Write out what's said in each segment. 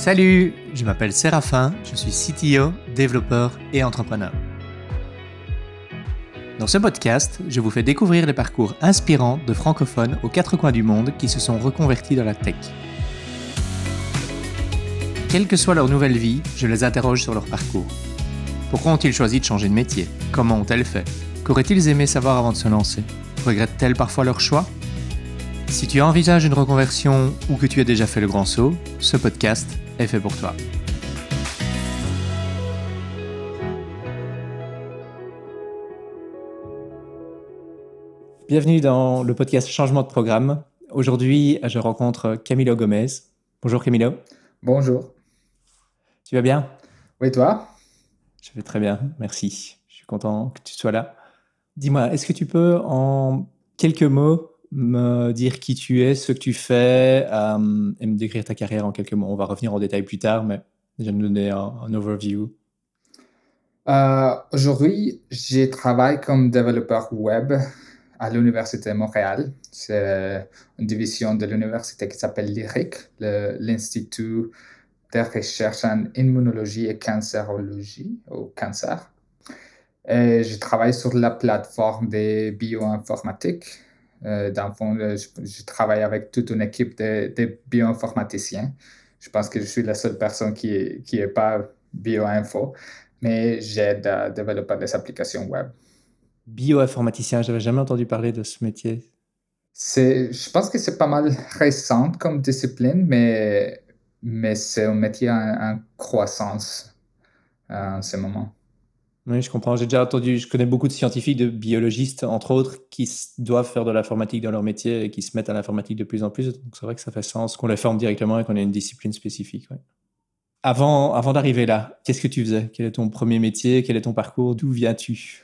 Salut, je m'appelle Séraphin, je suis CTO, développeur et entrepreneur. Dans ce podcast, je vous fais découvrir les parcours inspirants de francophones aux quatre coins du monde qui se sont reconvertis dans la tech. Quelle que soit leur nouvelle vie, je les interroge sur leur parcours. Pourquoi ont-ils choisi de changer de métier? Comment ont-elles fait? Qu'auraient-ils aimé savoir avant de se lancer? Regrettent-elles parfois leur choix? Si tu envisages une reconversion ou que tu as déjà fait le grand saut, ce podcast est fait pour toi. Bienvenue dans le podcast Changement de programme. Aujourd'hui, je rencontre Camilo Gomez. Bonjour Camilo. Bonjour. Tu vas bien? Oui, toi? Je vais très bien, merci. Je suis content que tu sois là. Dis-moi, est-ce que tu peux en quelques mots me dire qui tu es, ce que tu fais euh, et me décrire ta carrière en quelques mots On va revenir en détail plus tard, mais déjà me donner un, overview. Euh, Aujourd'hui, je travaille comme développeur web à l'Université de Montréal. C'est une division de l'université qui s'appelle l'IRIC, l'Institut de recherche en immunologie et cancérologie, au cancer. Et je travaille sur la plateforme de bioinformatique. Euh, dans le fond, je, je, travaille avec toute une équipe de, de, bioinformaticiens. Je pense que je suis la seule personne qui n'est qui est pas bioinfo, mais j'aide à développer des applications web bioinformaticien. J'avais jamais entendu parler de ce métier. C'est, je pense que c'est pas mal récent comme discipline, mais, mais c'est un métier en, en croissance euh, en ce moment. Oui, je comprends. J'ai déjà entendu, je connais beaucoup de scientifiques, de biologistes, entre autres, qui doivent faire de l'informatique dans leur métier et qui se mettent à l'informatique de plus en plus. Donc c'est vrai que ça fait sens qu'on les forme directement et qu'on ait une discipline spécifique. Avant, avant d'arriver là, qu'est-ce que tu faisais? Quel est ton premier métier? Quel est ton parcours? D'où viens-tu?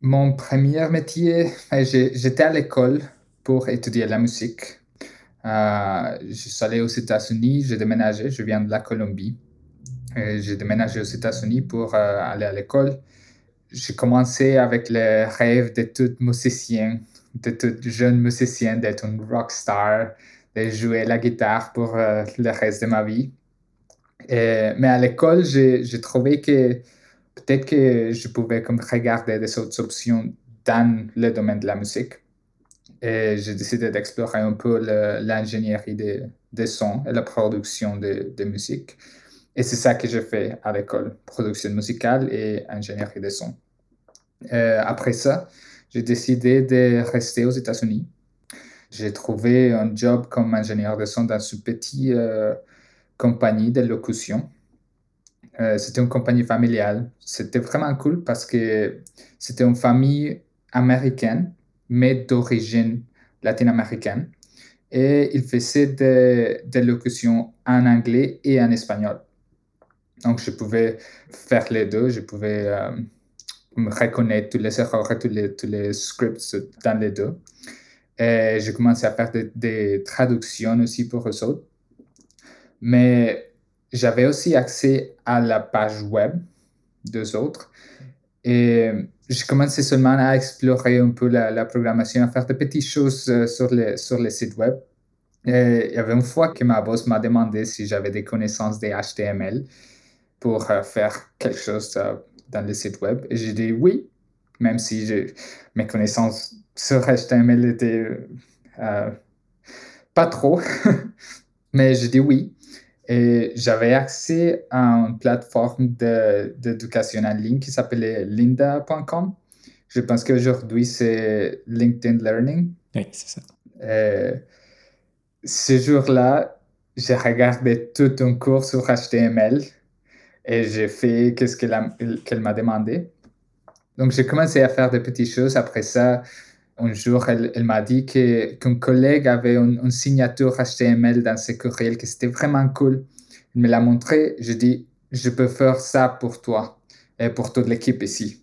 Mon premier métier, j'étais à l'école pour étudier la musique. Euh, je suis allé aux États-Unis, j'ai déménagé, je viens de la Colombie. J'ai déménagé aux États-Unis pour euh, aller à l'école. J'ai commencé avec le rêve de tout musicien, de tout jeune musicien, d'être un rockstar, de jouer la guitare pour euh, le reste de ma vie. Mais à l'école, j'ai trouvé que peut-être que je pouvais comme regarder des autres options dans le domaine de la musique. Et j'ai décidé d'explorer un peu l'ingénierie des, sons et la production de musique. Et c'est ça que j'ai fait à l'école, production musicale et ingénierie des sons. Euh, après ça, j'ai décidé de rester aux États-Unis. J'ai trouvé un job comme ingénieur de son dans une petite euh, compagnie de locution euh, c'était une compagnie familiale. C'était vraiment cool parce que c'était une famille américaine, mais d'origine latino-américaine. Et il faisait des, des, locutions en anglais et en espagnol. Donc, je pouvais faire les deux. Je pouvais euh, reconnaître tous les erreurs et tous les, scripts dans les deux. Et j'ai commencé à faire des, traductions aussi pour eux autres. Mais j'avais aussi accès à la page web des autres. Et j'ai commencé seulement à explorer un peu la, la, programmation, à faire des petites choses euh, sur les, sur les sites web. Et il y avait une fois que ma boss m'a demandé si j'avais des connaissances des HTML pour euh, faire quelque chose euh, dans le site web. Et j'ai dit oui, même si mes connaissances sur HTML étaient euh, pas trop. Mais j'ai dit oui. Et j'avais accès à une plateforme d'éducation en ligne qui s'appelait linda.com. Je pense qu'aujourd'hui, c'est LinkedIn Learning. Oui, c'est ça. Et ce jour-là, j'ai regardé tout un cours sur HTML et j'ai fait ce qu'elle qu m'a demandé. Donc, j'ai commencé à faire des petites choses. Après ça, un jour, elle, elle m'a dit qu'un collègue avait une, signature HTML dans ses courriels, que c'était vraiment cool. Il me l'a montré. Je dis, je peux faire ça pour toi et pour toute l'équipe ici.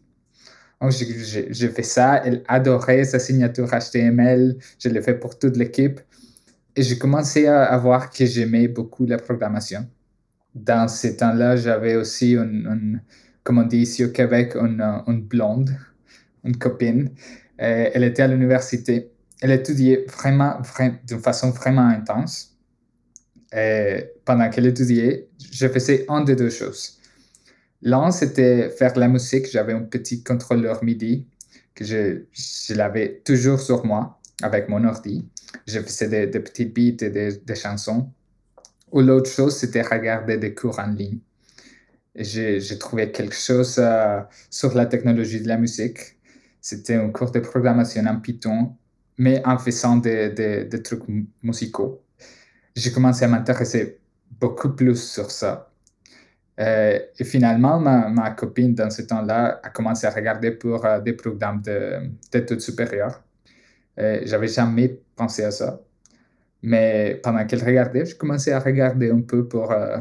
Donc, j'ai fait ça. Elle adorait sa signature HTML. Je l'ai fait pour toute l'équipe. Et j'ai commencé à, voir que j'aimais beaucoup la programmation. Dans ce temps-là, j'avais aussi une, comme on dit ici au Québec, une, une blonde, une copine euh, elle était à l'université. Elle étudiait vraiment, vraiment d'une façon vraiment intense. Et pendant qu'elle étudiait, je faisais un des deux choses. L'un, c'était faire la musique. J'avais un petit contrôleur MIDI que je, je l'avais toujours sur moi avec mon ordi. Je faisais des, des petites beats et des chansons. Ou l'autre chose, c'était regarder des cours en ligne. J'ai trouvé quelque chose euh, sur la technologie de la musique. C'était un cours de programmation en Python, mais en faisant des, trucs musicaux. J'ai commencé à m'intéresser beaucoup plus sur ça. Euh, et finalement, ma, copine, dans ce temps-là, a commencé à regarder pour euh, des programmes d'études supérieures. Euh, J'avais jamais pensé à ça. Mais pendant qu'elle regardait, je commençais à regarder un peu pour euh,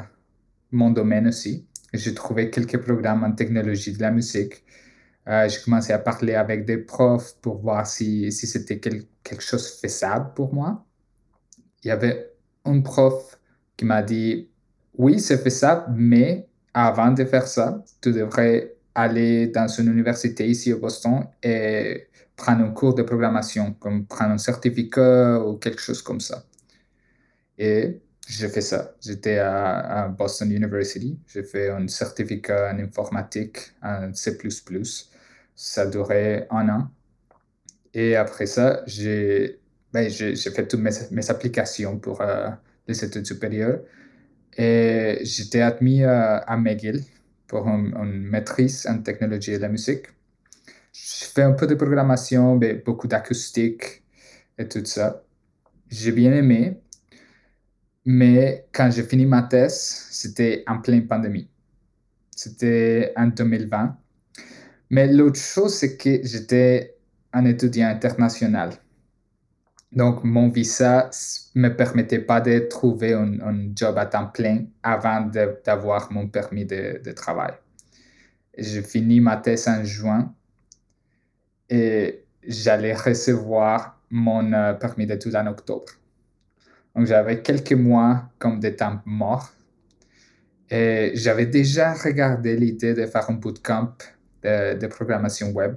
mon domaine aussi. J'ai trouvé quelques programmes en technologie de la musique. Euh, j'ai commencé à parler avec des profs pour voir si, si c'était quel, quelque chose faisable pour moi. Il y avait un prof qui m'a dit, oui, c'est faisable, mais avant de faire ça, tu devrais aller dans une université ici au Boston et prendre un cours de programmation, comme prendre un certificat ou quelque chose comme ça. Et j'ai fait ça. J'étais à, Boston University. J'ai fait un certificat en informatique en C++. Ça durait un an. Et après ça, j'ai ben, fait toutes mes, mes applications pour euh, les études supérieures. Et j'étais admis à, à McGill pour une, maîtrise en technologie de la musique. Je fais un peu de programmation, mais beaucoup d'acoustique et tout ça. J'ai bien aimé, mais quand j'ai fini ma thèse, c'était en pleine pandémie. C'était en 2020. Mais l'autre chose, c'est que j'étais un étudiant international. Donc, mon visa ne me permettait pas de trouver un, job à temps plein avant d'avoir mon permis de, de travail. J'ai fini ma thèse en juin et j'allais recevoir mon euh, permis d'études en octobre. Donc, j'avais quelques mois comme des temps morts. Et j'avais déjà regardé l'idée de faire un bootcamp de, programmation web.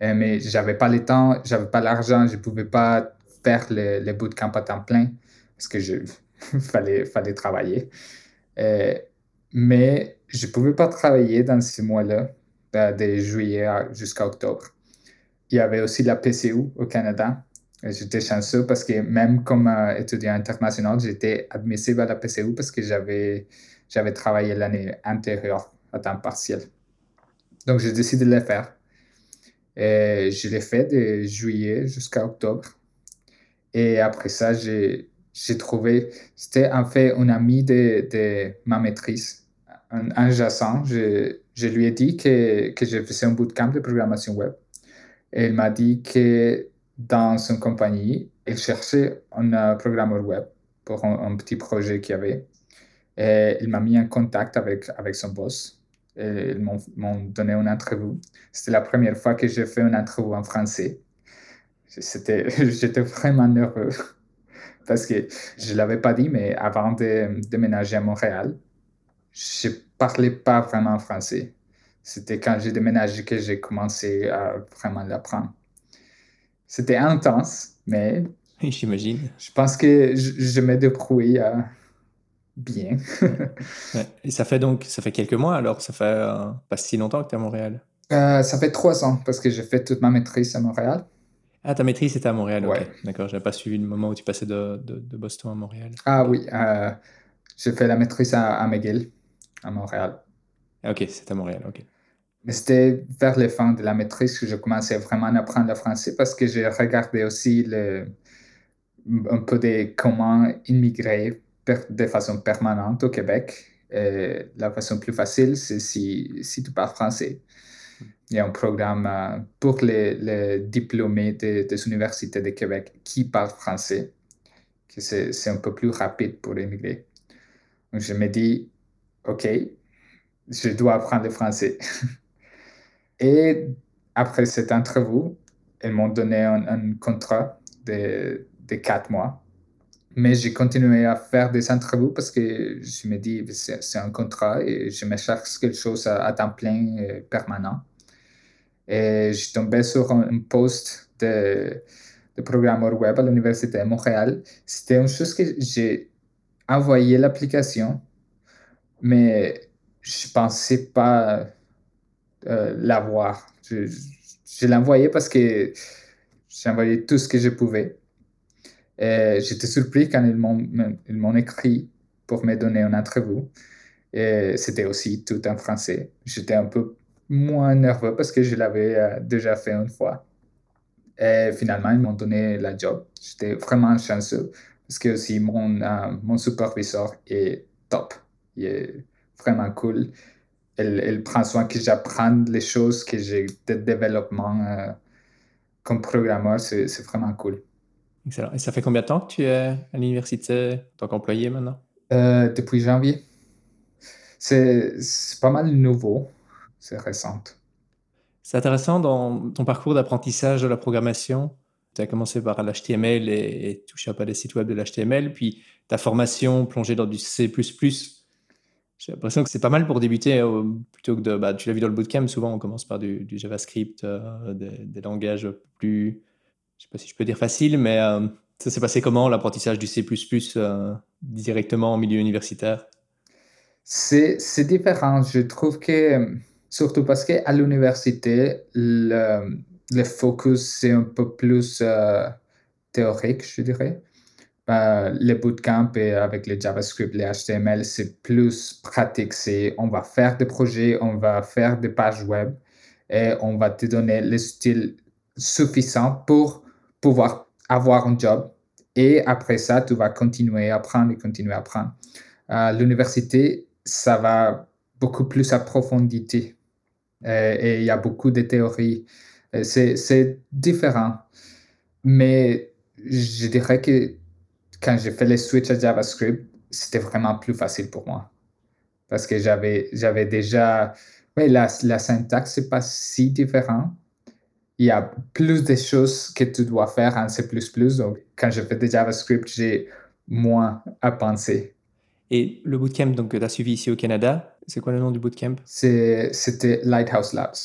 Et, mais j'avais pas le temps, j'avais pas l'argent, je pouvais pas faire le, le, bootcamp à temps plein parce que je fallait, fallait travailler. Et, mais je pouvais pas travailler dans ces mois-là, de juillet jusqu'à octobre. Il y avait aussi la PCU au Canada J'étais chanceux parce que même comme euh, étudiant international, j'étais admissible à la PCU parce que j'avais, travaillé l'année antérieure à temps partiel. Donc, j'ai décidé de le faire. Et je l'ai fait de juillet jusqu'à octobre. Et après ça, j'ai, trouvé, c'était en fait un ami de, de ma maîtrise, un, un. Je, je lui ai dit que, que je faisais un bootcamp de programmation web. Et il m'a dit que dans une compagnie, il cherchait un euh, programmeur web pour un, petit projet qu'il avait. Et il m'a mis en contact avec, avec son boss. Et ils m'ont donné une interview. C'était la première fois que j'ai fait une interview en français. J'étais vraiment nerveux parce que je ne l'avais pas dit, mais avant de déménager à Montréal, je ne parlais pas vraiment français. C'était quand j'ai déménagé que j'ai commencé à vraiment l'apprendre. C'était intense, mais. J'imagine. Je pense que je, je me débrouille euh, bien. ouais. Et ça fait donc ça fait quelques mois alors Ça fait euh, pas si longtemps que tu es à Montréal? Euh, Ça fait trois ans parce que j'ai fait toute ma maîtrise à Montréal. Ah, ta maîtrise était à Montréal, ouais. ok. D'accord, j'avais pas suivi le moment où tu passais de, de, de Boston à Montréal. Ah oui, euh, j'ai fait la maîtrise à, à McGill, à Montréal. Ah, ok, c'est à Montréal, ok. C'était vers la fin de la maîtrise que je commençais vraiment à apprendre le français parce que j'ai regardé aussi le, un peu de comment immigrer de façon permanente au Québec. La façon plus facile, c'est si, si tu parles français. Il y a un programme euh, pour les, les diplômés de, des universités de Québec qui parlent français, que c'est un peu plus rapide pour immigrer. Donc je me dis, OK, je dois apprendre le français. Et après cette interview, ils m'ont donné un, contrat de, quatre mois. Mais j'ai continué à faire des interviews parce que je me dis, c'est un contrat et je me cherche quelque chose à, temps plein et permanent. Et je suis tombé sur un, poste de, programmeur web à l'Université de Montréal. C'était une chose que j'ai envoyé l'application, mais je pensais pas euh, l'avoir. Je, je l'ai envoyé parce que envoyé tout ce que je pouvais. J'étais surpris quand ils m'ont écrit pour me donner une. Et c'était aussi tout en français. J'étais un peu moins nerveux parce que je l'avais euh, déjà fait une fois. Et finalement, ils m'ont donné la job. J'étais vraiment chanceux parce que aussi mon, euh, mon superviseur est top. Il est vraiment cool. Elle, prend soin que j'apprenne les choses que j'ai de développement euh, comme programmeur. C'est vraiment cool. Excellent. Et ça fait combien de temps que tu es à l'université en tant qu'employé maintenant? Euh, depuis janvier. C'est pas mal nouveau. C'est récent. C'est intéressant dans ton parcours d'apprentissage de la programmation. Tu as commencé par l'HTML et, et touché un peu à des sites web de l'HTML, puis ta formation plongée dans du C++. J'ai l'impression que c'est pas mal pour débuter euh, plutôt que de. Bah, tu l'as vu dans le bootcamp, souvent on commence par du, JavaScript, euh, des, langages plus. Je sais pas si je peux dire facile, mais ça s'est passé comment l'apprentissage du C directement en milieu universitaire? C'est différent. Je trouve que, surtout parce qu'à l'université, le, le, focus c'est un peu plus euh, théorique, je dirais. Euh, les bootcamps et avec les JavaScript, les HTML, c'est plus pratique. C'est on va faire des projets, on va faire des pages web et on va te donner le style suffisant pour pouvoir avoir un job et après ça, tu vas continuer à apprendre et continuer à apprendre. À l'université, ça va beaucoup plus approfondir et il y a beaucoup de théories. C'est différent. Mais je dirais que quand j'ai fait le switch à JavaScript, c'était vraiment plus facile pour moi. Parce que j'avais, j'avais déjà. Oui, la, la syntaxe, c'est pas si différent il y a plus de choses que tu dois faire en C++. Donc, quand je fais des JavaScript, j'ai moins à penser. Et le bootcamp donc, que tu as suivi ici au Canada, c'est quoi le nom du bootcamp? C'était Lighthouse Labs.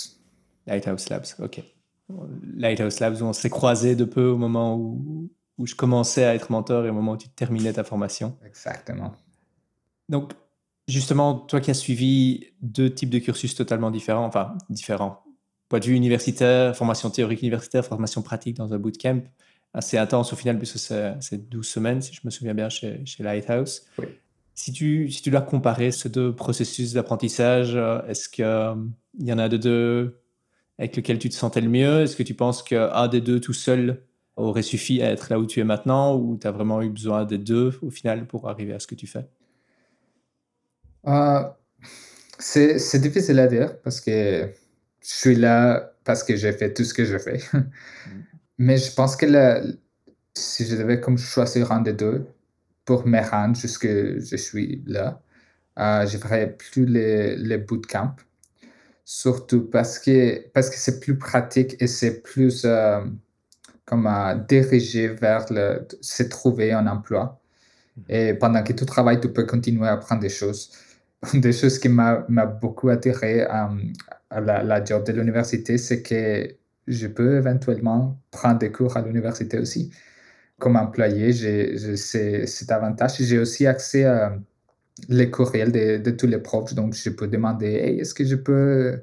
Lighthouse Labs, ok. Lighthouse Labs, où on s'est croisés de peu au moment où, où je commençais à être mentor et au moment où tu terminais ta formation. Exactement. Donc, justement, toi qui as suivi deux types de cursus totalement différents, enfin différents, point de vue universitaire, formation théorique universitaire, formation pratique dans un bootcamp, assez intense au final, puisque c'est 12 semaines, si je me souviens bien, chez, chez Lighthouse. Si, tu, si tu dois comparer ces deux processus d'apprentissage, est-ce qu'il il y en a de deux avec lequel tu te sentais le mieux? Est-ce que tu penses qu'un des deux tout seul aurait suffi à être là où tu es maintenant ou tu as vraiment eu besoin des deux au final pour arriver à ce que tu fais? Euh, C'est difficile à dire parce que je suis là parce que j'ai fait tout ce que j'ai fait. Mais je pense que si je devais comme choisir un des deux pour me rendre jusque je suis là, euh, je ferais plus les, les bootcamps. Surtout parce que parce que c'est plus pratique et c'est plus euh, comme euh, dirigé vers le, se trouver un emploi. Mm-hmm. Et pendant que tu travailles, tu peux continuer à apprendre des choses. Des choses qui m'a beaucoup attiré euh, la, job de l'université, c'est que je peux éventuellement prendre des cours à l'université aussi. Comme employé, j'ai cet avantage. J'ai aussi accès à les courriels de, tous les profs, donc je peux demander est-ce que je peux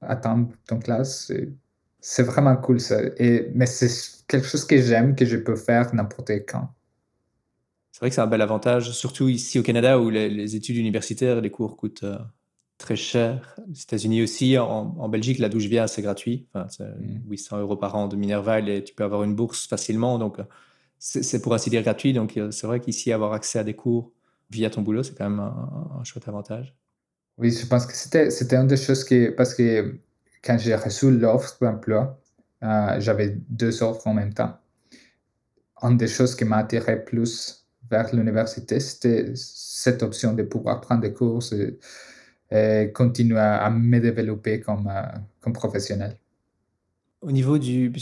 attendre ton classe? C'est vraiment cool ça. Et, mais c'est quelque chose que j'aime, que je peux faire n'importe quand. C'est vrai que c'est un bel avantage, surtout ici au Canada où les, études universitaires, les cours coûtent euh, très cher. Aux États-Unis aussi, en, Belgique, là d'où je viens, c'est gratuit. Enfin, c'est 800 mm. euros par an de Minerval et tu peux avoir une bourse facilement. Donc, c'est pour ainsi dire gratuit. Donc, euh, c'est vrai qu'ici, avoir accès à des cours via ton boulot, c'est quand même un, chouette avantage. Oui, je pense que c'était, c'était une des choses qui, parce que quand j'ai reçu l'offre d'emploi, euh, j'avais deux offres en même temps. Une des choses qui m'a attiré plus vers l'université, c'était cette option de pouvoir prendre des cours et continuer à, me développer comme, euh, comme professionnel. Au niveau du,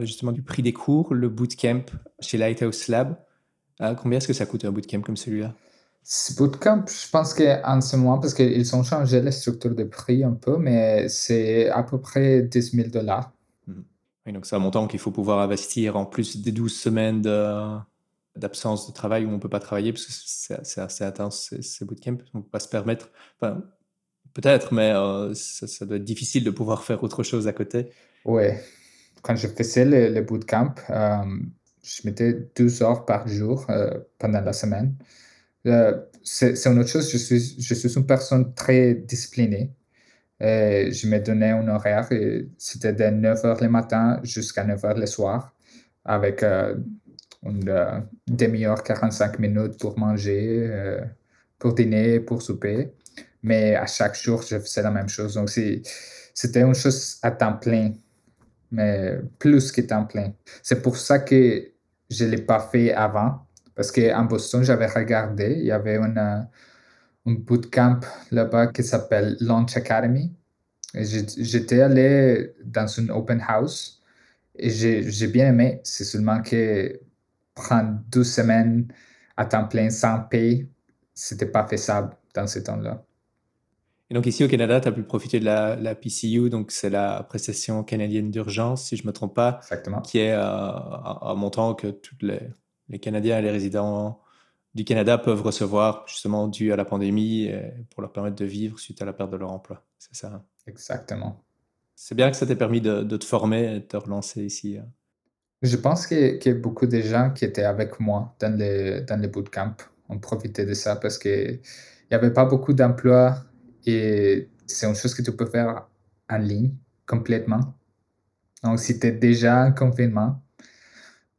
justement du prix des cours, le bootcamp chez Lighthouse Lab, euh, combien est-ce que ça coûte un bootcamp comme celui-là? Ce bootcamp, je pense qu'en ce moment, parce qu'ils ont changé la structure de prix un peu, mais c'est à peu près 10 000 dollars. Mhm. Oui, donc c'est un montant qu'il faut pouvoir investir en plus des 12 semaines d'absence de travail où on ne peut pas travailler parce que c'est assez intense ces, ces bootcamps. On ne peut pas se permettre. Enfin, peut-être, mais euh, ça, doit être difficile de pouvoir faire autre chose à côté. Oui. Quand je faisais le, bootcamp, euh, je mettais 12 heures par jour euh, pendant la semaine. C'est une autre chose. Je suis, je suis une personne très disciplinée. je me donnais un horaire c'était de 9 heures le matin jusqu'à 9 heures le soir avec une euh, demi-heure, 45 minutes pour manger, euh, pour dîner, pour souper. Mais à chaque jour, je faisais la même chose. Donc, c'était une chose à temps plein, mais plus que temps plein. C'est pour ça que je ne l'ai pas fait avant. Parce qu'en Boston, j'avais regardé, il y avait une, euh, un bootcamp là-bas qui s'appelle Launch Academy. J'étais allé dans une open house et j'ai bien aimé. C'est seulement que prendre deux semaines à temps plein sans paye, c'était pas faisable dans ce temps-là. Et donc ici au Canada, tu as pu profiter de la, PCU, donc c'est la prestation canadienne d'urgence, si je ne me trompe pas, Exactement. qui est en montant que tous les, les, Canadiens et les résidents du Canada peuvent recevoir justement dû à la pandémie pour leur permettre de vivre suite à la perte de leur emploi. C'est ça. Hein? Exactement. C'est bien que ça t'ait permis de, de, te former et de te relancer ici. Hein? Je pense qu'il y a beaucoup de gens qui étaient avec moi dans les, dans les bootcamps ont profité de ça parce qu'il n'y avait pas beaucoup d'emplois et c'est une chose que tu peux faire en ligne complètement. Donc, si tu es déjà en confinement,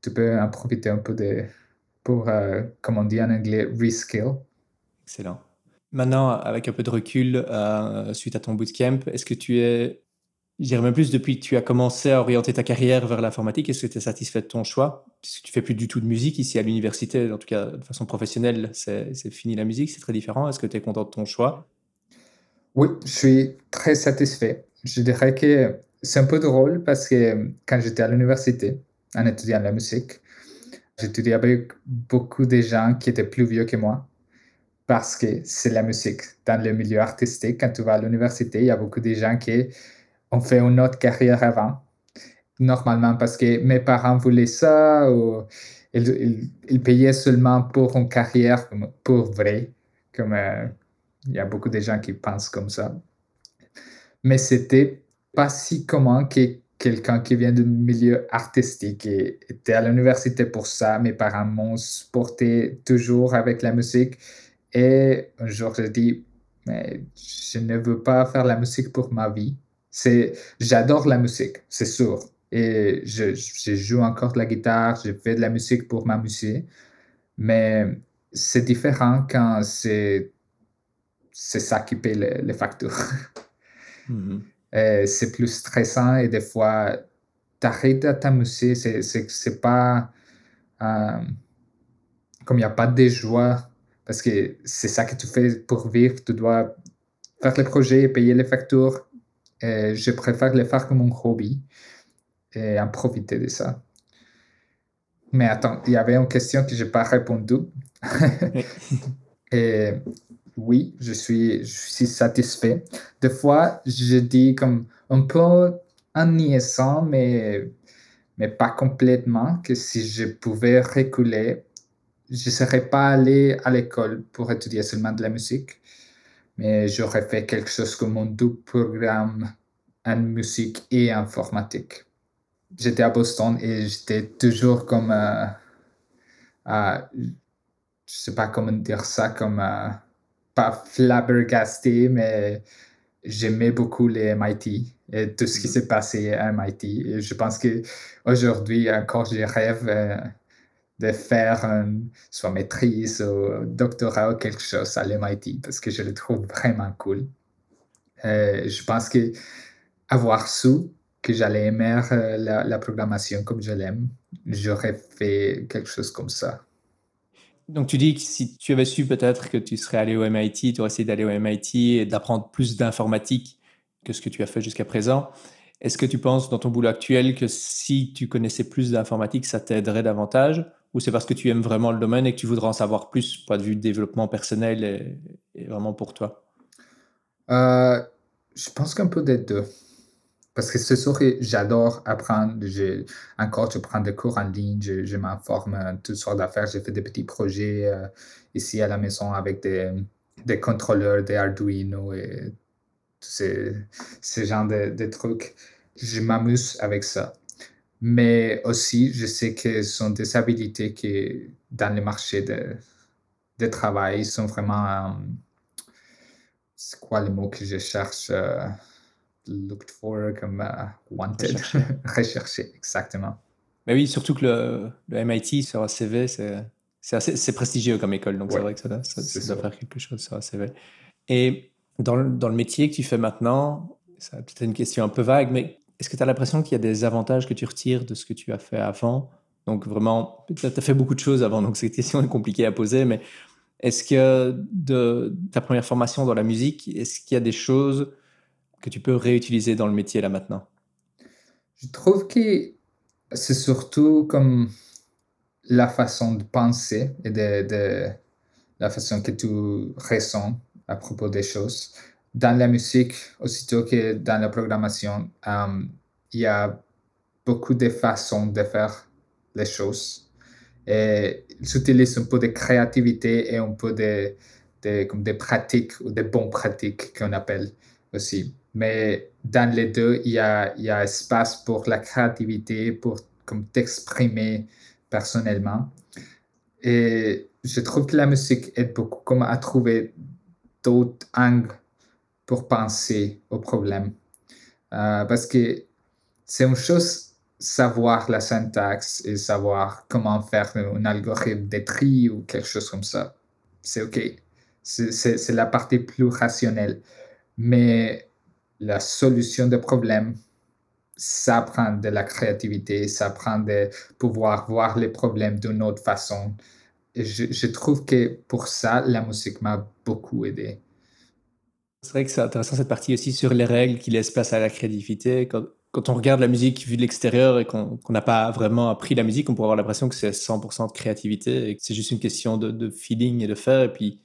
tu peux en profiter un peu de, pour, euh, comme on dit en anglais, reskill. Excellent. Maintenant, avec un peu de recul, euh, suite à ton bootcamp, est-ce que tu es je dirais même plus depuis que tu as commencé à orienter ta carrière vers l'informatique, est-ce que tu es satisfait de ton choix? Puisque tu fais plus du tout de musique ici à l'université, en tout cas de façon professionnelle, c'est fini la musique, c'est très différent. Est-ce que tu es content de ton choix? Oui, je suis très satisfait. Je dirais que c'est un peu drôle parce que quand j'étais à l'université, en étudiant la musique, j'étudiais avec beaucoup de gens qui étaient plus vieux que moi parce que c'est la musique. Dans le milieu artistique, quand tu vas à l'université, il y a beaucoup de gens qui on fait une autre carrière avant. Normalement, parce que mes parents voulaient ça ou ils, payaient seulement pour une carrière pour vrai. Comme euh, il y a beaucoup de gens qui pensent comme ça. Mais c'était pas si commun que quelqu'un qui vient du milieu artistique et était à l'université pour ça. Mes parents m'ont supporté toujours avec la musique. Et un jour, j'ai dit, mais je ne veux pas faire la musique pour ma vie. C'est, j'adore la musique, c'est sûr. Et je, joue encore de la guitare, je fais de la musique pour m'amuser. Mais c'est différent quand c'est, c'est ça qui paye les, factures. Mm-hmm. c'est plus stressant et des fois, tu arrêtes à t'amuser. C'est, c'est, c'est pas. Euh, comme il n'y a pas de joie, parce que c'est ça que tu fais pour vivre, tu dois faire les projets, payer les factures, je préfère le faire comme un hobby et en profiter de ça. Mais attends, il y avait une question que je n'ai pas répondu. et oui, je suis, satisfait. Des fois, je dis comme un peu ennuyant, mais, mais pas complètement, que si je pouvais reculer, je ne serais pas allé à l'école pour étudier seulement de la musique mais j'aurais fait quelque chose comme un double programme en musique et informatique. J'étais à Boston et j'étais toujours comme, euh, euh, je sais pas comment dire ça, comme euh, pas flabbergasté, mais j'aimais beaucoup les MIT et tout ce qui mm-hmm. s'est passé à MIT. Et je pense que aujourd'hui encore, je rêve euh, de faire soit maîtrise ou doctorat ou quelque chose à l'MIT parce que je le trouve vraiment cool. Euh, je pense que avoir su que j'allais aimer euh, la, programmation comme je l'aime, j'aurais fait quelque chose comme ça. Donc tu dis que si tu avais su peut-être que tu serais allé au MIT, tu aurais essayé d'aller au MIT et d'apprendre plus d'informatique que ce que tu as fait jusqu'à présent. Est-ce que tu penses dans ton boulot actuel que si tu connaissais plus d'informatique, ça t'aiderait davantage? Ou c'est parce que tu aimes vraiment le domaine et que tu voudrais en savoir plus, point de vue développement personnel et, vraiment pour toi? Euh, Je pense qu'un peu des deux. Parce que c'est sûr que j'adore apprendre. Encore, je prends des cours en ligne, je, m'informe toutes sortes d'affaires. J'ai fait des petits projets euh, ici à la maison avec des, des contrôleurs, des Arduino et tous ces, ces genres de, de trucs. Je m'amuse avec ça. Mais aussi, je sais que ce sont des habilités qui, dans le marché de, de travail, sont vraiment. euh, c'est quoi le mot que je cherche? euh, looked for, comme euh, wanted. Recherché. Exactement. Mais oui, surtout que le, le MIT sur un CV, c'est c'est assez- c'est prestigieux comme école, donc c'est vrai que ça, doit- ça- c'est ça doit faire quelque chose sur un CV. Et dans le, dans le métier que tu fais maintenant, ça peut-être une question un peu vague, mais est-ce que tu as l'impression qu'il y a des avantages que tu retires de ce que tu as fait avant? Donc vraiment, tu as fait beaucoup de choses avant, donc cette question est compliquée à poser, mais est-ce que de ta première formation dans la musique, est-ce qu'il y a des choses que tu peux réutiliser dans le métier là maintenant? Je trouve que c'est surtout comme la façon de penser et de, la façon que tu ressens à propos des choses. Dans la musique, aussitôt que dans la programmation, euh, il y a beaucoup de façons de faire les choses. Et ils utilisent un peu de créativité et un peu de, de, comme des pratiques ou des bonnes pratiques qu'on appelle aussi. Mais dans les deux, il y a, il y a espace pour la créativité, pour comme t'exprimer personnellement. Et je trouve que la musique aide beaucoup comme à trouver d'autres angles pour penser au problème. Euh, parce que c'est une chose savoir la syntaxe et savoir comment faire un algorithme de tri ou quelque chose comme ça. C'est OK. C'est- la partie plus rationnelle. Mais la solution des problèmes, ça prend de la créativité, ça prend de pouvoir voir les problèmes d'une autre façon. Et je, trouve que pour ça, la musique m'a beaucoup aidé. C'est vrai que c'est intéressant cette partie aussi sur les règles qui laissent place à la créativité. Quand, on regarde la musique vue de l'extérieur et qu'on n'a pas vraiment appris la musique, on pourrait avoir l'impression que c'est 100% de créativité et que c'est juste une question de, de feeling et de faire. Et puis,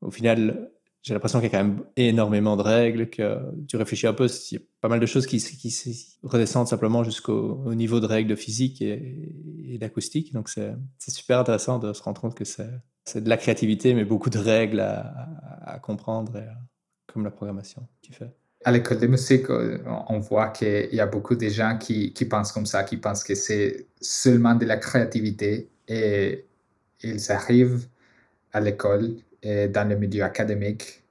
au final, j'ai l'impression qu'il y a quand même énormément de règles, que tu réfléchis un peu, il y a pas mal de choses qui, qui redescendent simplement jusqu'au au niveau de règles de physique et, et d'acoustique. Donc, c'est super intéressant de se rendre compte que c'est de la créativité, mais beaucoup de règles à, comprendre, comme la programmation que tu fais. À l'école de musique, euh, on voit qu'il y a beaucoup de gens qui, qui pensent comme ça, qui pensent que c'est seulement de la créativité et ils arrivent à l'école et dans le milieu académique,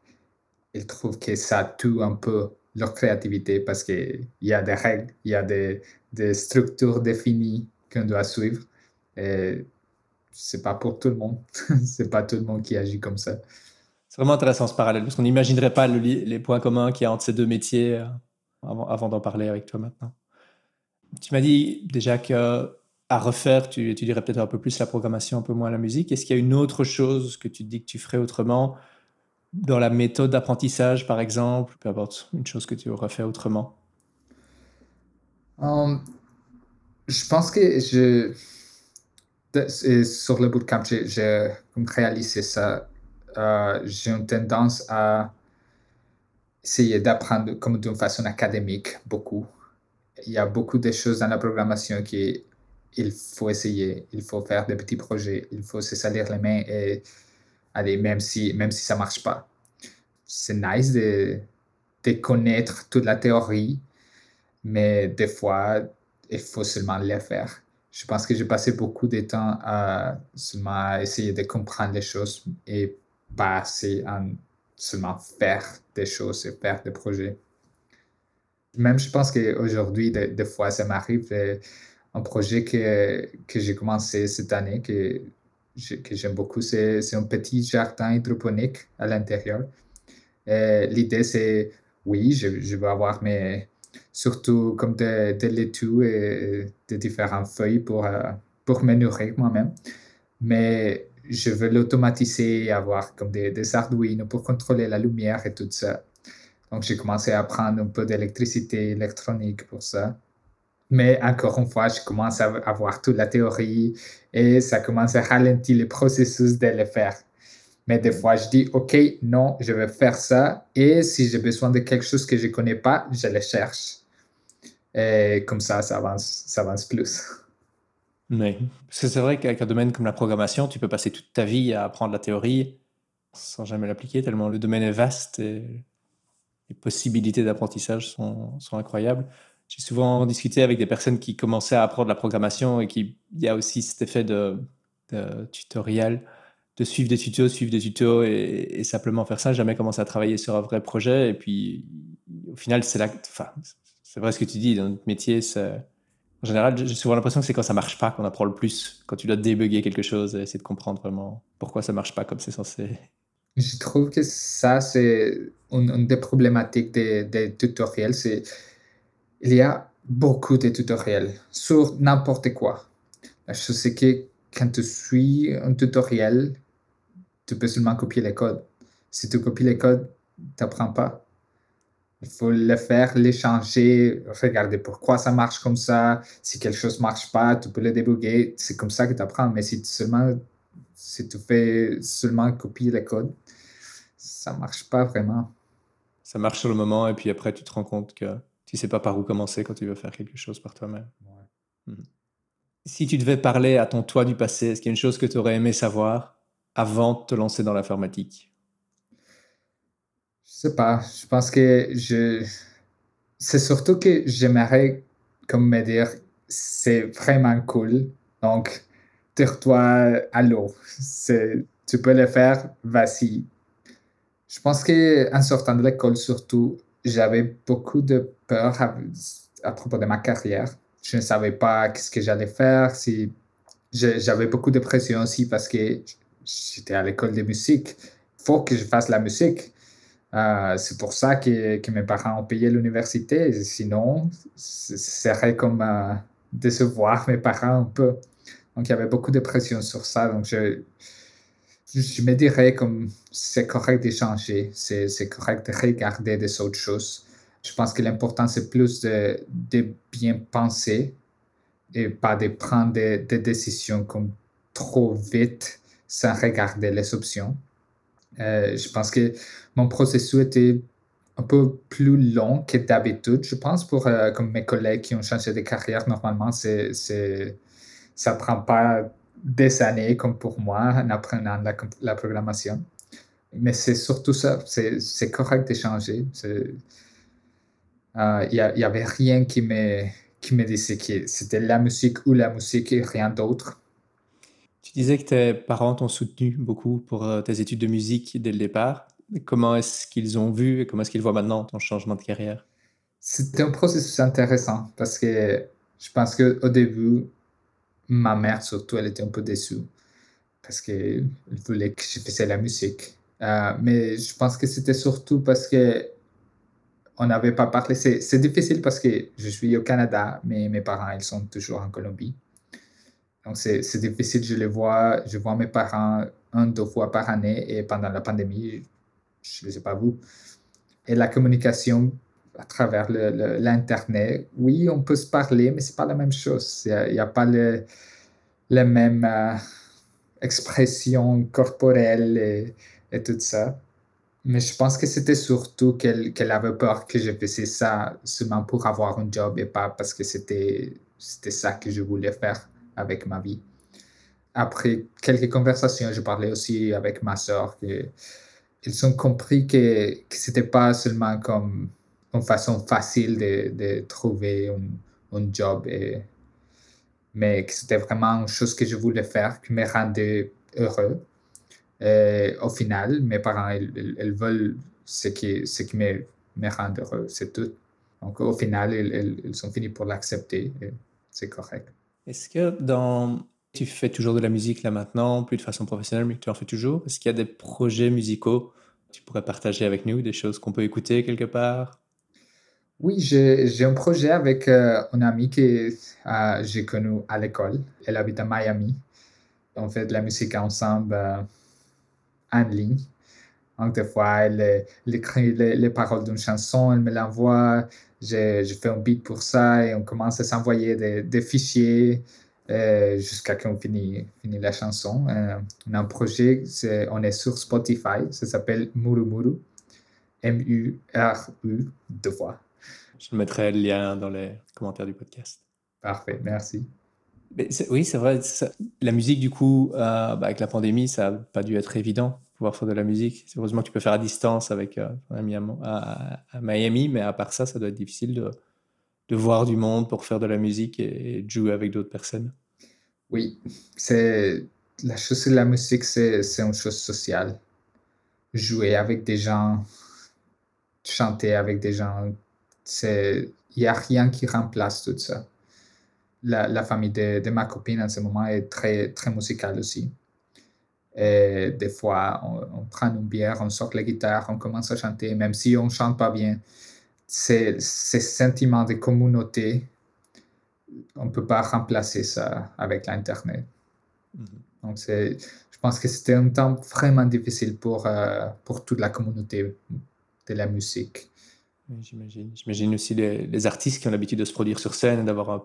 ils trouvent que ça tue un peu leur créativité parce qu'il y a des règles, il y a des, des structures définies qu'on doit suivre. Et c'est pas pour tout le monde. c'est pas tout le monde qui agit comme ça. C'est vraiment intéressant ce parallèle, parce qu'on n'imaginerait pas les points communs qu'il y a entre ces deux métiers euh, avant d'en parler avec toi maintenant. Tu m'as dit déjà que à refaire, tu étudierais peut-être un peu plus la programmation, un peu moins la musique. Est-ce qu'il y a une autre chose que tu te dis que tu ferais autrement dans la méthode d'apprentissage, par exemple, peu importe, une chose que tu aurais fait autrement? Um, je pense que je, de- sur le bootcamp, j'ai réalisé ça. Euh, j'ai une tendance à essayer d'apprendre comme d'une façon académique beaucoup. Il y a beaucoup de choses dans la programmation qui il faut essayer, il faut faire des petits projets, il faut se salir les mains et aller, même si, même si ça marche pas. C'est nice de, de connaître toute la théorie, mais des fois, il faut seulement les faire. Je pense que j'ai passé beaucoup de temps à seulement essayer de comprendre les choses et pas assez à seulement faire des choses et faire des projets. Même je pense qu'aujourd'hui, des, des fois, ça m'arrive un projet que, que j'ai commencé cette année, que, que j'aime beaucoup, c'est un petit jardin hydroponique à l'intérieur. Euh, L'idée, c'est, oui, je, veux avoir mes, surtout comme des de laitues et de différentes feuilles pour, euh, pour me nourrir moi-même. Mais je veux l'automatiser avoir comme des, des Arduino pour contrôler la lumière et tout ça. Donc, j'ai commencé à apprendre un peu d'électricité électronique pour ça. Mais encore une fois, je commence à avoir toute la théorie et ça commence à ralentir le processus de le faire. Mais des fois, je dis, OK, non, je vais faire ça. Et si j'ai besoin de quelque chose que je ne connais pas, je le cherche. Et comme ça, ça avance, ça avance plus. Oui, parce que c'est vrai qu'avec un domaine comme la programmation, tu peux passer toute ta vie à apprendre la théorie sans jamais l'appliquer, tellement le domaine est vaste et les possibilités d'apprentissage sont, sont incroyables. J'ai souvent discuté avec des personnes qui commençaient à apprendre la programmation et qui, il y a aussi cet effet de, tutoriel, de suivre des tutos, suivre des tutos et, simplement faire ça, jamais commencer à travailler sur un vrai projet. Et puis, au final, c'est là, enfin, c'est vrai ce que tu dis, dans notre métier, en général, j'ai souvent l'impression que c'est quand ça marche pas qu'on apprend le plus, quand tu dois débugger quelque chose et essayer de comprendre vraiment pourquoi ça marche pas comme c'est censé. Je trouve que ça, c'est une, des problématiques des, tutoriels. C'est il y a beaucoup de tutoriels sur n'importe quoi. La chose, c'est que quand tu suis un tutoriel, tu peux seulement copier les codes. Si tu copies les codes, tu n'apprends pas. Il faut le faire, l'échanger, regarder pourquoi ça marche comme ça. Si quelque chose ne marche pas, tu peux le débugger. C'est comme ça que tu apprends. Mais si seulement, si tu fais seulement copier les codes, ça ne marche pas vraiment. Ça marche sur le moment et puis après, tu te rends compte que tu ne sais pas par où commencer quand tu veux faire quelque chose par toi-même. Mhm. Si tu devais parler à ton toi du passé, est-ce qu'il y a une chose que tu aurais aimé savoir avant de te lancer dans l'informatique? Je sais pas. Je pense que je. C'est surtout que j'aimerais, comme me dire, c'est vraiment cool. Donc, tire-toi à l'eau. Tu peux le faire, vas-y. Je pense qu'en sortant de l'école, surtout, j'avais beaucoup de peur à, propos de ma carrière. Je ne savais pas ce que j'allais faire. Si j'avais beaucoup de pression aussi parce que j'étais à l'école de musique. Il faut que je fasse la musique. Euh, c'est pour ça que, que, mes parents ont payé l'université. Sinon, ce serait comme euh, décevoir mes parents un peu. Donc, il y avait beaucoup de pression sur ça. Donc, je, je me dirais comme c'est correct d'échanger, c'est correct de regarder des autres choses. Je pense que l'important, c'est plus de, de, bien penser et pas de prendre des, décisions comme trop vite sans regarder les options. Euh, je pense que mon processus était un peu plus long que d'habitude, je pense, pour euh, comme mes collègues qui ont changé de carrière. Normalement, c'est, ça ne prend pas des années comme pour moi en apprenant la, la programmation. Mais c'est surtout ça, c'est, correct d'échanger. Il n'y euh, avait rien qui me, qui me disait que c'était la musique ou la musique et rien d'autre. Tu disais que tes parents t'ont soutenu beaucoup pour euh, tes études de musique dès le départ. Comment est-ce qu'ils ont vu et comment est-ce qu'ils voient maintenant ton changement de carrière? C'était un processus intéressant parce que je pense qu'au début, ma mère surtout, elle était un peu déçue parce qu'elle voulait que je fasse la musique. Euh, mais je pense que c'était surtout parce que on n'avait pas parlé. C'est difficile parce que je suis au Canada, mais mes parents, ils sont toujours en Colombie. Donc, c'est difficile. Je les vois, je vois mes parents un, deux fois par année et pendant la pandémie, je ne sais pas vous. Et la communication à travers l'Internet, oui, on peut se parler, mais ce n'est pas la même chose. Il n'y a, pas les, les mêmes euh, expressions corporelles et, tout ça. Mais je pense que c'était surtout qu'elle avait peur que je faisais ça seulement pour avoir un job et pas parce que c'était ça que je voulais faire avec ma vie. Après quelques conversations, je parlais aussi avec ma soeur. Ils ont compris que, que ce n'était pas seulement comme une façon facile de, de trouver un, un job, et, mais c'était vraiment une chose que je voulais faire, qui me rendait heureux. Et au final, mes parents, ils, veulent ce qui, ce qui me, me rend heureux, c'est tout. Donc au final, ils, ils ont fini pour l'accepter, c'est correct. Est-ce que dans... Tu fais toujours de la musique là maintenant, plus de façon professionnelle, mais tu en fais toujours? Est-ce qu'il y a des projets musicaux que tu pourrais partager avec nous, des choses qu'on peut écouter quelque part? Oui, j'ai un projet avec euh, une amie que euh, j'ai connue à l'école. Elle habite à Miami. On fait de la musique ensemble euh, en ligne. Donc, des fois, elle, écrit les, paroles d'une chanson, elle me l'envoie. Je, je, fais un beat pour ça et on commence à s'envoyer des, des, fichiers jusqu'à qu'on finit, finit la chanson. On a un projet, on est sur Spotify, ça s'appelle Muru Muru. M-U-R-U, deux fois. Je mettrai le lien dans les commentaires du podcast. Parfait, merci. oui, c'est vrai. la musique, du coup, euh, bah, avec la pandémie, ça n'a pas dû être évident pouvoir faire de la musique. Heureusement que tu peux faire à distance avec euh, un ami à, Miami, mais à part ça, ça doit être difficile de, de voir du monde pour faire de la musique et, de jouer avec d'autres personnes. Oui, c'est la chose de la musique, c'est une chose sociale. Jouer avec des gens, chanter avec des gens, il n'y a rien qui remplace tout ça. La, la famille de, de, ma copine en ce moment est très, très musicale aussi. Et des fois, on, prend une bière, on sort la guitare, on commence à chanter, même si on ne chante pas bien. C'est ce sentiment de communauté, on ne peut pas remplacer ça avec l'Internet. Mm-hmm. Donc, je pense que c'était un temps vraiment difficile pour, euh, pour toute la communauté de la musique. J'imagine. J'imagine aussi les, artistes qui ont l'habitude de se produire sur scène, d'avoir un,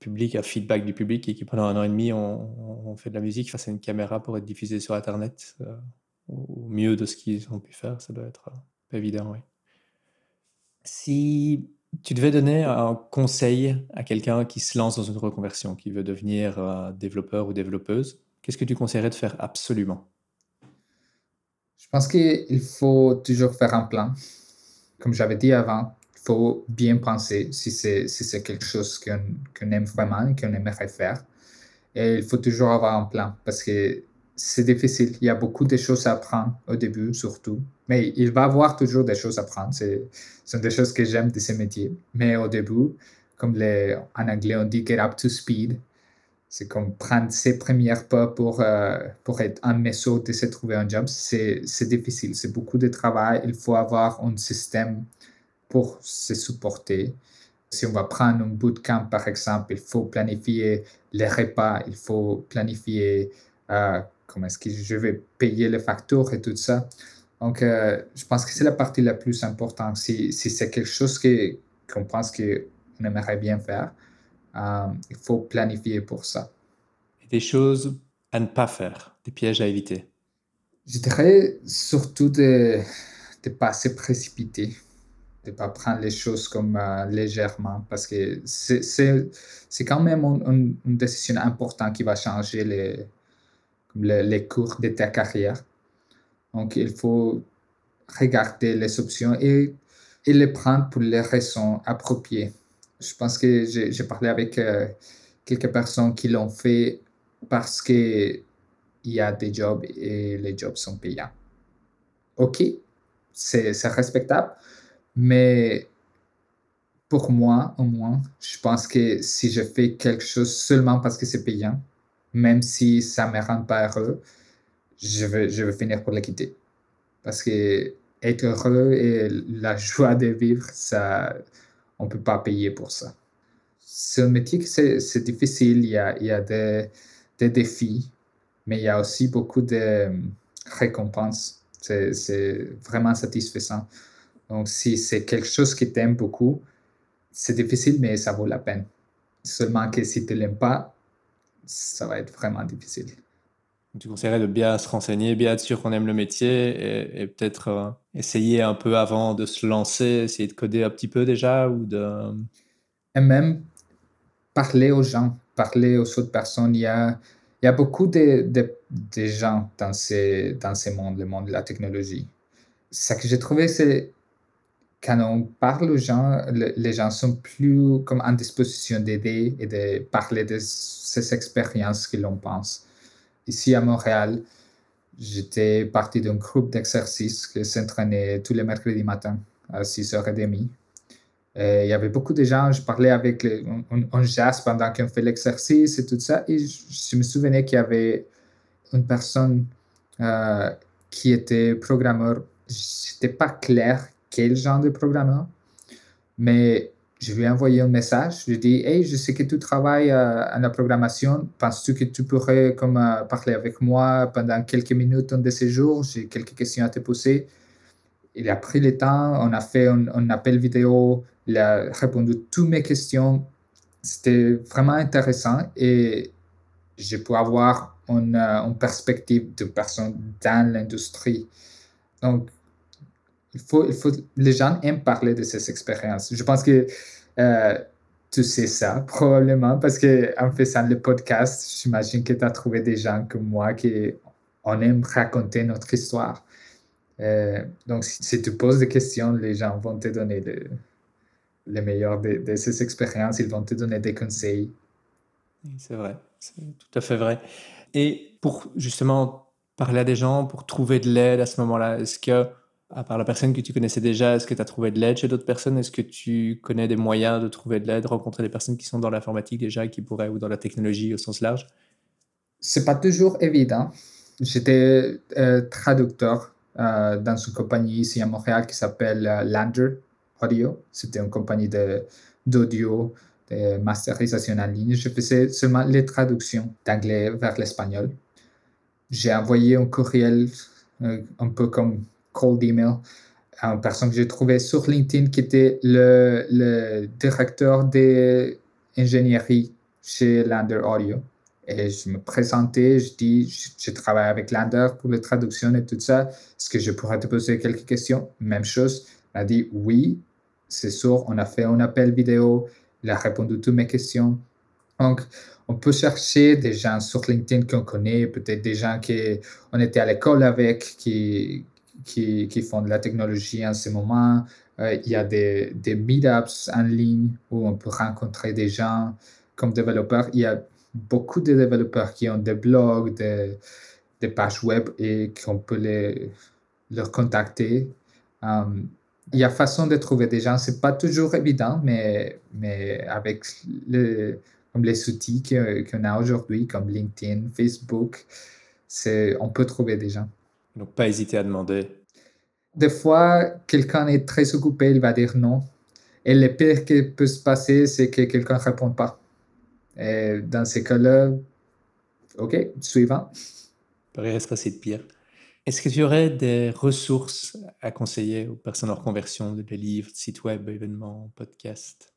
public, un feedback du public et qui pendant un an et demi ont, fait de la musique face à une caméra pour être diffusé sur Internet euh, au mieux de ce qu'ils ont pu faire. Ça doit être euh, évident, oui. Si tu devais donner un conseil à quelqu'un qui se lance dans une reconversion, qui veut devenir euh, développeur ou développeuse, qu'est-ce que tu conseillerais de faire absolument? Je pense qu'il faut toujours faire un plan comme j'avais dit avant, il faut bien penser si c'est si quelque chose qu'on aime vraiment et qu'on aimerait faire. Et il faut toujours avoir un plan parce que c'est difficile. Il y a beaucoup de choses à apprendre au début, surtout. Mais il va y avoir toujours des choses à apprendre. Ce sont des choses que j'aime de ces métiers. Mais au début, comme les, en anglais on dit get up to speed, c'est comme prendre ses premières pas pour, euh, pour être en mesure de se trouver un job. C'est difficile, c'est beaucoup de travail. Il faut avoir un système pour se supporter. Si on va prendre un bootcamp, par exemple, il faut planifier les repas, il faut planifier euh, comment est-ce que je vais payer les factures et tout ça. Donc, euh, je pense que c'est la partie la plus importante. Si, si c'est quelque chose qu'on pense qu'on aimerait bien faire, euh, il faut planifier pour ça. des choses à ne pas faire, des pièges à éviter Je dirais surtout de ne pas se précipiter, de ne pas prendre les choses comme euh, légèrement, parce que c'est quand même une, décision importante qui va changer les, les, les cours de ta carrière. Donc, il faut regarder les options et, et les prendre pour les raisons appropriées. Je pense que j'ai parlé avec euh, quelques personnes qui l'ont fait parce qu'il y a des jobs et les jobs sont payants. OK, c'est respectable, mais pour moi, au moins, je pense que si je fais quelque chose seulement parce que c'est payant, même si ça ne me rend pas heureux, je veux, je veux finir pour le quitter. Parce que être heureux et la joie de vivre, ça, on ne peut pas payer pour ça. C'est un métier qui c'est difficile, il y a, il y a des, des, défis, mais il y a aussi beaucoup de euh, récompenses. C'est vraiment satisfaisant. Donc, si c'est quelque chose qui t'aime beaucoup, c'est difficile, mais ça vaut la peine. Seulement que si tu ne l'aimes pas, ça va être vraiment difficile. Tu conseillerais de bien se renseigner, bien être sûr qu'on aime le métier et, peut-être euh, essayer un peu avant de se lancer, essayer de coder un petit peu déjà ou de... Et même parler aux gens, parler aux autres personnes. Il y a, il y a beaucoup de, de, gens dans ces, dans ces mondes, le monde de la technologie. Ce que j'ai trouvé, c'est quand on parle aux gens, les gens sont plus comme en disposition d'aider et de parler de ces expériences que l'on pense ici à Montréal, j'étais parti d'un groupe d'exercice qui s'entraînait tous les mercredis matin à 6h30. Et il y avait beaucoup de gens, je parlais avec, les, on, jazz pendant qu'on fait l'exercice et tout ça. Et je, me souvenais qu'il y avait une personne euh, qui était programmeur. C'était pas clair quel genre de programmeur, mais je lui ai envoyé un message. Je lui ai dit Hey, je sais que tu travailles euh, à la programmation. Penses-tu que tu pourrais comme, euh, parler avec moi pendant quelques minutes un de ces jours? J'ai quelques questions à te poser. Il a pris le temps. On a fait un, appel vidéo. Il a répondu à toutes mes questions. C'était vraiment intéressant et j'ai pu avoir une, euh, perspective de personne dans l'industrie. Donc, il faut, il faut, les gens aiment parler de ces expériences. Je pense que euh, tu sais ça, probablement, parce qu'en faisant le podcast, j'imagine que tu as trouvé des gens comme moi qui on aime raconter notre histoire. Euh, donc, si, tu poses des questions, les gens vont te donner le, les meilleurs de, de, ces expériences, ils vont te donner des conseils. C'est vrai, c'est tout à fait vrai. Et pour justement parler à des gens, pour trouver de l'aide à ce moment-là, est-ce que à part la personne que tu connaissais déjà, est-ce que tu as trouvé de l'aide chez d'autres personnes? Est-ce que tu connais des moyens de trouver de l'aide, rencontrer des personnes qui sont dans l'informatique déjà qui pourraient, ou dans la technologie au sens large? C'est pas toujours évident. J'étais euh, traducteur euh, dans une compagnie ici à Montréal qui s'appelle euh, Lander Audio. C'était une compagnie d'audio, de, de masterisation en ligne. Je faisais seulement les traductions d'anglais vers l'espagnol. J'ai envoyé un courriel un peu comme cold email une personne que j'ai trouvé sur LinkedIn qui était le, le directeur d'ingénierie chez Lander Audio. Et je me présentais, je dis, je, travaille avec Lander pour les traductions et tout ça. Est-ce que je pourrais te poser quelques questions? Même chose. Il a dit oui, c'est sûr. On a fait un appel vidéo. Il a répondu à toutes mes questions. Donc, on peut chercher des gens sur LinkedIn qu'on connaît, peut-être des gens qu'on était à l'école avec, qui, qui, font de la technologie en ce moment. Euh, il y a des, des meetups en ligne où on peut rencontrer des gens comme développeurs. Il y a beaucoup de développeurs qui ont des blogs, des, des pages web et qu'on peut les, leur contacter. Um, il y a façon de trouver des gens. C'est pas toujours évident, mais, mais avec le, comme les outils qu'on a aujourd'hui, comme LinkedIn, Facebook, on peut trouver des gens. Donc, pas hésiter à demander. Des fois, quelqu'un est très occupé, il va dire non. Et le pire qui peut se passer, c'est que quelqu'un ne répond pas. Et dans ces cas-là, OK, suivant. Il pourrait se passer de pire. Est-ce que tu aurais des ressources à conseiller aux personnes en reconversion, des livres, sites web, événements, podcasts?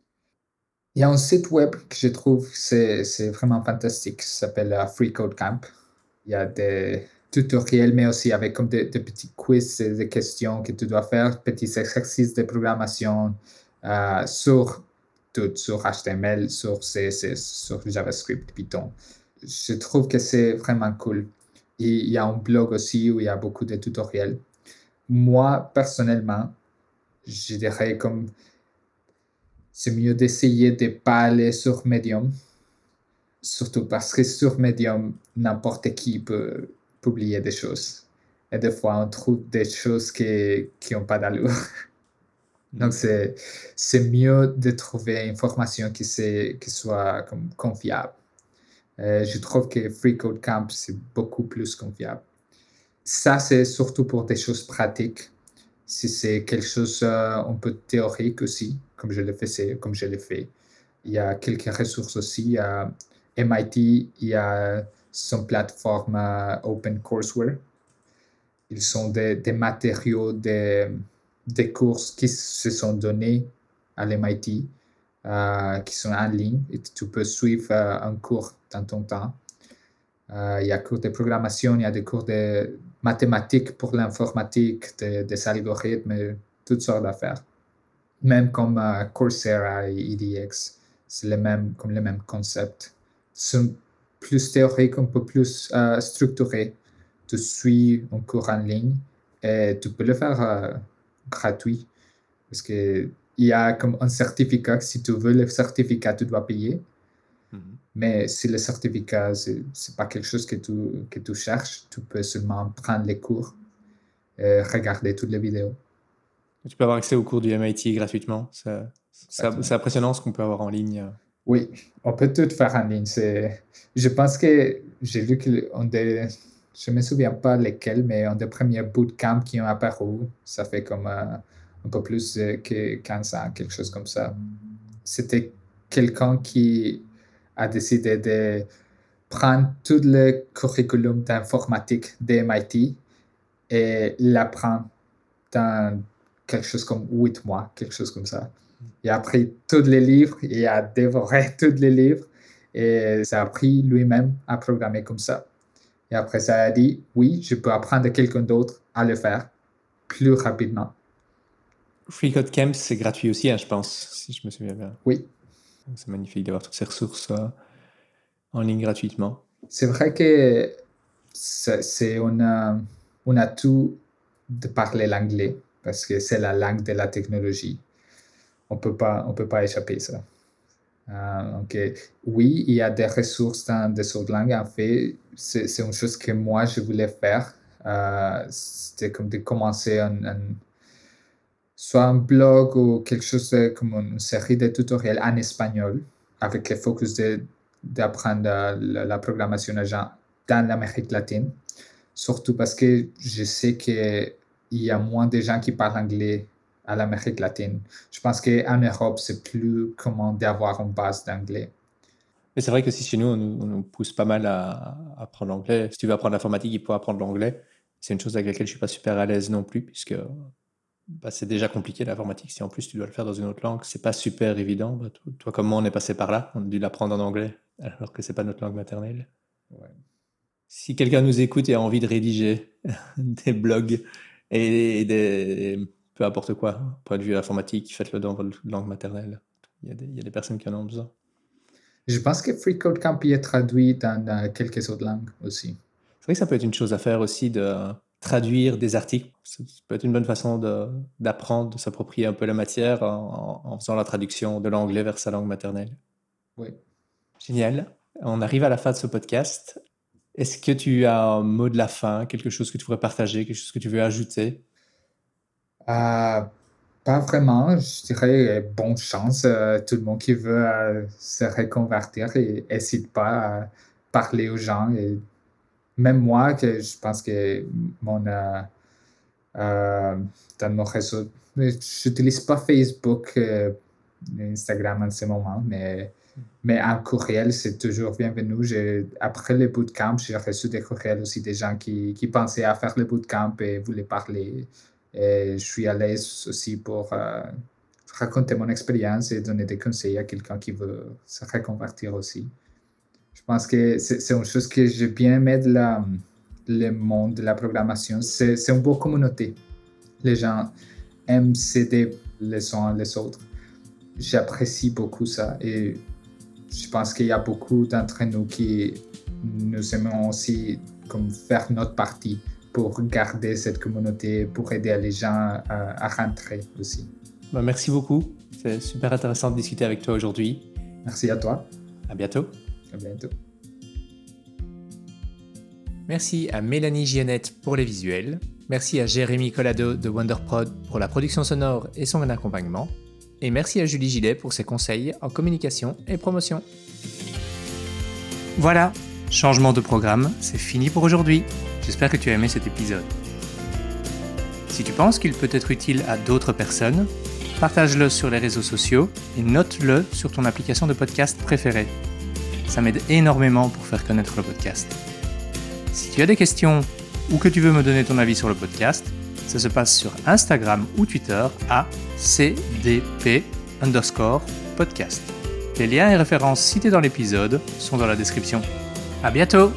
Il y a un site web que je trouve c'est, c'est vraiment fantastique, ça s'appelle euh, Free Code Camp. Il y a des tutoriels, mais aussi avec comme des, petits quiz, des questions que tu dois faire, petits exercices de programmation euh, sur tout, sur HTML, sur CSS, sur JavaScript, Python. Je trouve que c'est vraiment cool. Et il y a un blog aussi où il y a beaucoup de tutoriels. Moi, personnellement, je dirais comme c'est mieux d'essayer de ne pas aller sur Medium, surtout parce que sur Medium, n'importe qui peut publier des choses. Et des fois, on trouve des choses qui n'ont pas d'allure. Donc, c'est, c'est mieux de trouver une formation qui, qui soit comme confiable. Euh, je trouve que Free Code Camp, c'est beaucoup plus confiable. Ça, c'est surtout pour des choses pratiques. Si c'est quelque chose euh, un peu théorique aussi, comme je le fais, comme je l'ai fait. Il y a quelques ressources aussi. à MIT, il y a son plateforme euh, Open Courseware. Ils sont des, des matériaux, des, des courses qui se sont donnés à l'MIT, euh, qui sont en ligne et tu peux suivre euh, un cours dans ton temps. il y a cours de programmation, il y a des cours de mathématiques pour l'informatique, des algorithmes, toutes sortes d'affaires. Même comme Coursera et EDX, c'est le même, comme le même concept plus théorique, un peu plus euh, structuré. Tu suis un cours en ligne et tu peux le faire euh, gratuit parce qu'il y a comme un certificat. Si tu veux le certificat, tu dois payer. Mm-hmm. Mais si le certificat, ce n'est pas quelque chose que tu, que tu cherches, tu peux seulement prendre les cours et regarder toutes les vidéos. Tu peux avoir accès aux cours du MIT gratuitement. C'est impressionnant ce qu'on peut avoir en ligne. Oui, on peut tout faire en ligne. Je pense que j'ai vu que on des, je me souviens pas lesquels, mais on des premiers bootcamps qui ont apparu, ça fait comme euh, un peu plus que 15 ans, quelque chose comme ça. C'était quelqu'un qui a décidé de prendre tout le curriculum d'informatique de MIT et l'apprendre dans quelque chose comme 8 mois, quelque chose comme ça. Il a pris tous les livres, il a dévoré tous les livres et ça a appris lui-même à programmer comme ça. Et après ça, a dit, oui, je peux apprendre à quelqu'un d'autre à le faire plus rapidement. Free Code Camp, c'est gratuit aussi, hein, je pense, si je me souviens bien. Oui. C'est magnifique d'avoir toutes ces ressources euh, en ligne gratuitement. C'est vrai que c'est on a, on a tout de parler l'anglais parce que c'est la langue de la technologie. On peut pas, on peut pas échapper à ça. Euh, oui, il y a des ressources dans des autres langues. En fait, c'est une chose que moi, je voulais faire. Euh, C'était comme de commencer un, soit un blog ou quelque chose comme une série de tutoriels en espagnol avec le focus d'apprendre la, la, programmation agent dans l'Amérique latine. Surtout parce que je sais qu'il y a moins de gens qui parlent anglais à l'Amérique latine. Je pense qu'en Europe, c'est plus comment d'avoir une base d'anglais. Mais c'est vrai que si chez nous, on nous, pousse pas mal à, apprendre l'anglais. Si tu veux apprendre l'informatique, il faut apprendre l'anglais. C'est une chose avec laquelle je suis pas super à l'aise non plus, puisque bah, c'est déjà compliqué l'informatique. Si en plus tu dois le faire dans une autre langue, c'est pas super évident. Bah, toi, comme moi, on est passé par là. On a dû l'apprendre en anglais, alors que c'est pas notre langue maternelle. Si quelqu'un nous écoute et a envie de rédiger des blogs et des peu importe quoi, point de vue informatique, faites-le dans votre langue maternelle. Il y, a des, il y, a des, personnes qui en ont besoin. Je pense que Free Code Camp est traduit dans, quelques autres langues aussi. C'est vrai que ça peut être une chose à faire aussi de traduire des articles. Ça peut être une bonne façon d'apprendre, de, s'approprier un peu la matière en, en, faisant la traduction de l'anglais vers sa langue maternelle. Oui. Génial. On arrive à la fin de ce podcast. Est-ce que tu as un mot de la fin, quelque chose que tu pourrais partager, quelque chose que tu veux ajouter? Pas vraiment, je dirais euh, bonne chance. Euh, tout le monde qui veut se reconvertir n'hésite pas à parler aux gens. Et même moi, que je pense que mon, dans mon réseau, je n'utilise pas Facebook, Instagram en ce moment, mais, mais un courriel, c'est toujours bienvenu. Après le bootcamp, j'ai reçu des courriels aussi des gens qui, qui pensaient à faire le bootcamp et voulaient parler. Et je suis à l'aise aussi pour euh, raconter mon expérience et donner des conseils à quelqu'un qui veut se reconvertir aussi. Je pense que c'est une chose que j'ai bien aimé de la, le monde de la programmation. C'est une bonne communauté. Les gens aiment s'aider les uns les autres. J'apprécie beaucoup ça et je pense qu'il y a beaucoup d'entre nous qui nous aimons aussi comme faire notre partie pour garder cette communauté, pour aider les gens à, rentrer aussi. Bah, merci beaucoup. C'est super intéressant de discuter avec toi aujourd'hui. Merci à toi. À bientôt. À bientôt. Merci à Mélanie Giannette pour les visuels. Merci à Jérémy Collado de WonderProd pour la production sonore et son accompagnement. Et merci à Julie Gillet pour ses conseils en communication et promotion. Voilà, changement de programme, c'est fini pour aujourd'hui. J'espère que tu as aimé cet épisode. Si tu penses qu'il peut être utile à d'autres personnes, partage-le sur les réseaux sociaux et note-le sur ton application de podcast préférée. Ça m'aide énormément pour faire connaître le podcast. Si tu as des questions ou que tu veux me donner ton avis sur le podcast, ça se passe sur Instagram ou Twitter à cdp underscore podcast. Les liens et références cités dans l'épisode sont dans la description. À bientôt!